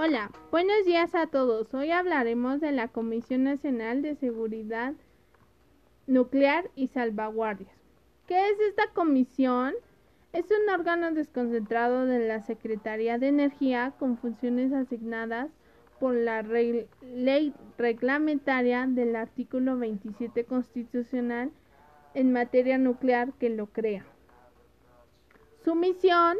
Hola, buenos días a todos. Hoy hablaremos de la Comisión Nacional de Seguridad Nuclear y Salvaguardias. ¿Qué es esta comisión? Es un órgano desconcentrado de la Secretaría de Energía con funciones asignadas por la ley reglamentaria del artículo 27 constitucional en materia nuclear que lo crea. Su misión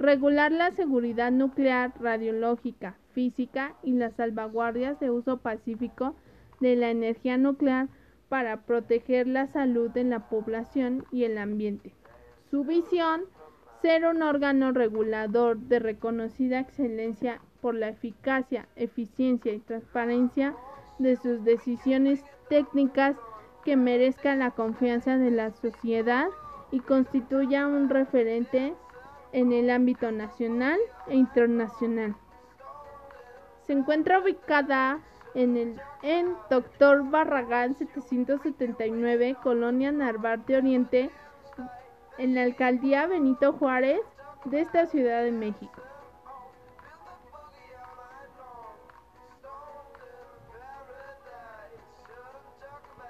regular la seguridad nuclear, radiológica, física y las salvaguardias de uso pacífico de la energía nuclear para proteger la salud de la población y el ambiente. Su visión, ser un órgano regulador de reconocida excelencia por la eficacia, eficiencia y transparencia de sus decisiones técnicas que merezca la confianza de la sociedad y constituya un referente en el ámbito nacional e internacional. Se encuentra ubicada en el en Doctor Barragán 779, Colonia Narvarte Oriente, en la alcaldía Benito Juárez de esta Ciudad de México.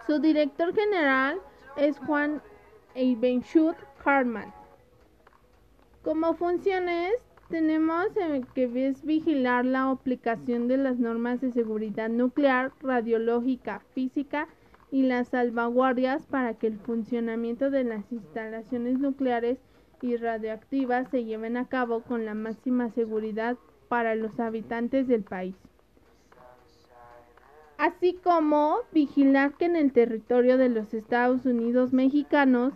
Su director general es Juan Eibenschut Hartmann. Como funciones tenemos que es vigilar la aplicación de las normas de seguridad nuclear, radiológica, física y las salvaguardias para que el funcionamiento de las instalaciones nucleares y radioactivas se lleven a cabo con la máxima seguridad para los habitantes del país. Así como vigilar que en el territorio de los Estados Unidos mexicanos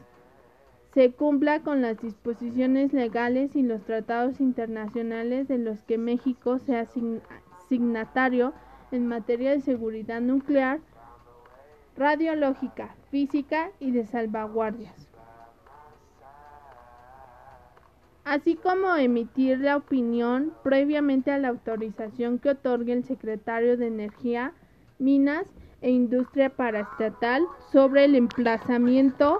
se cumpla con las disposiciones legales y los tratados internacionales de los que México sea signatario en materia de seguridad nuclear, radiológica, física y de salvaguardias. así como emitir la opinión previamente a la autorización que otorgue el secretario de Energía, Minas e Industria Paraestatal sobre el emplazamiento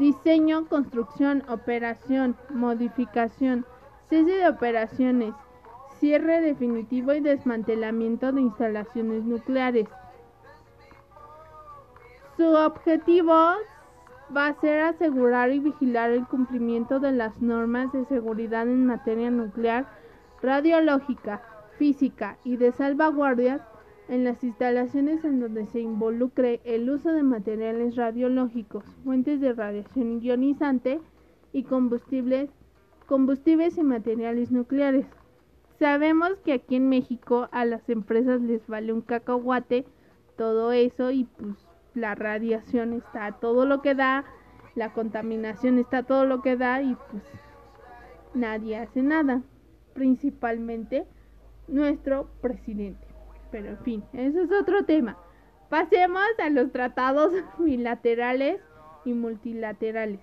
diseño, construcción, operación, modificación, cese de operaciones, cierre definitivo y desmantelamiento de instalaciones nucleares. Su objetivo va a ser asegurar y vigilar el cumplimiento de las normas de seguridad en materia nuclear, radiológica, física y de salvaguardias en las instalaciones en donde se involucre el uso de materiales radiológicos, fuentes de radiación ionizante y combustibles, combustibles y materiales nucleares. Sabemos que aquí en México a las empresas les vale un cacahuate todo eso y pues la radiación está todo lo que da, la contaminación está todo lo que da y pues nadie hace nada, principalmente nuestro presidente. Pero en fin, eso es otro tema. Pasemos a los tratados bilaterales y multilaterales.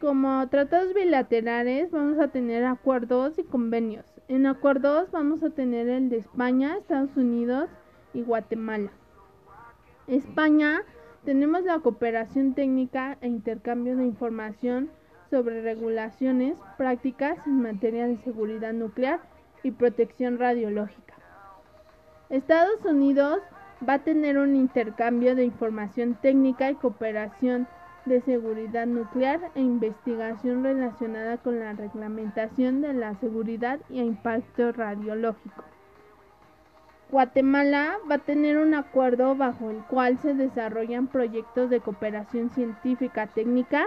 Como tratados bilaterales vamos a tener acuerdos y convenios. En acuerdos vamos a tener el de España, Estados Unidos y Guatemala. España tenemos la cooperación técnica e intercambio de información sobre regulaciones, prácticas en materia de seguridad nuclear y protección radiológica. Estados Unidos va a tener un intercambio de información técnica y cooperación de seguridad nuclear e investigación relacionada con la reglamentación de la seguridad y impacto radiológico. Guatemala va a tener un acuerdo bajo el cual se desarrollan proyectos de cooperación científica técnica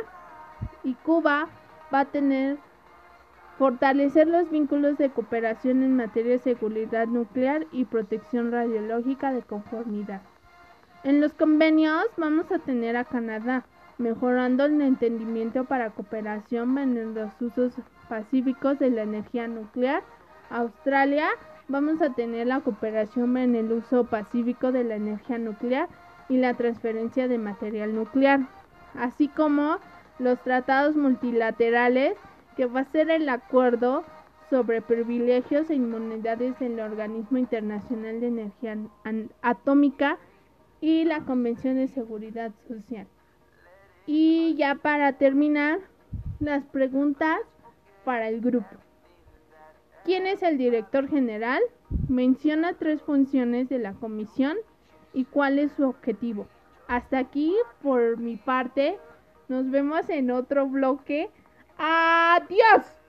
y Cuba va a tener Fortalecer los vínculos de cooperación en materia de seguridad nuclear y protección radiológica de conformidad. En los convenios vamos a tener a Canadá, mejorando el entendimiento para cooperación en los usos pacíficos de la energía nuclear. Australia, vamos a tener la cooperación en el uso pacífico de la energía nuclear y la transferencia de material nuclear, así como los tratados multilaterales que va a ser el acuerdo sobre privilegios e inmunidades del Organismo Internacional de Energía Atómica y la Convención de Seguridad Social. Y ya para terminar, las preguntas para el grupo. ¿Quién es el director general? Menciona tres funciones de la comisión y cuál es su objetivo. Hasta aquí por mi parte. Nos vemos en otro bloque. Adiós.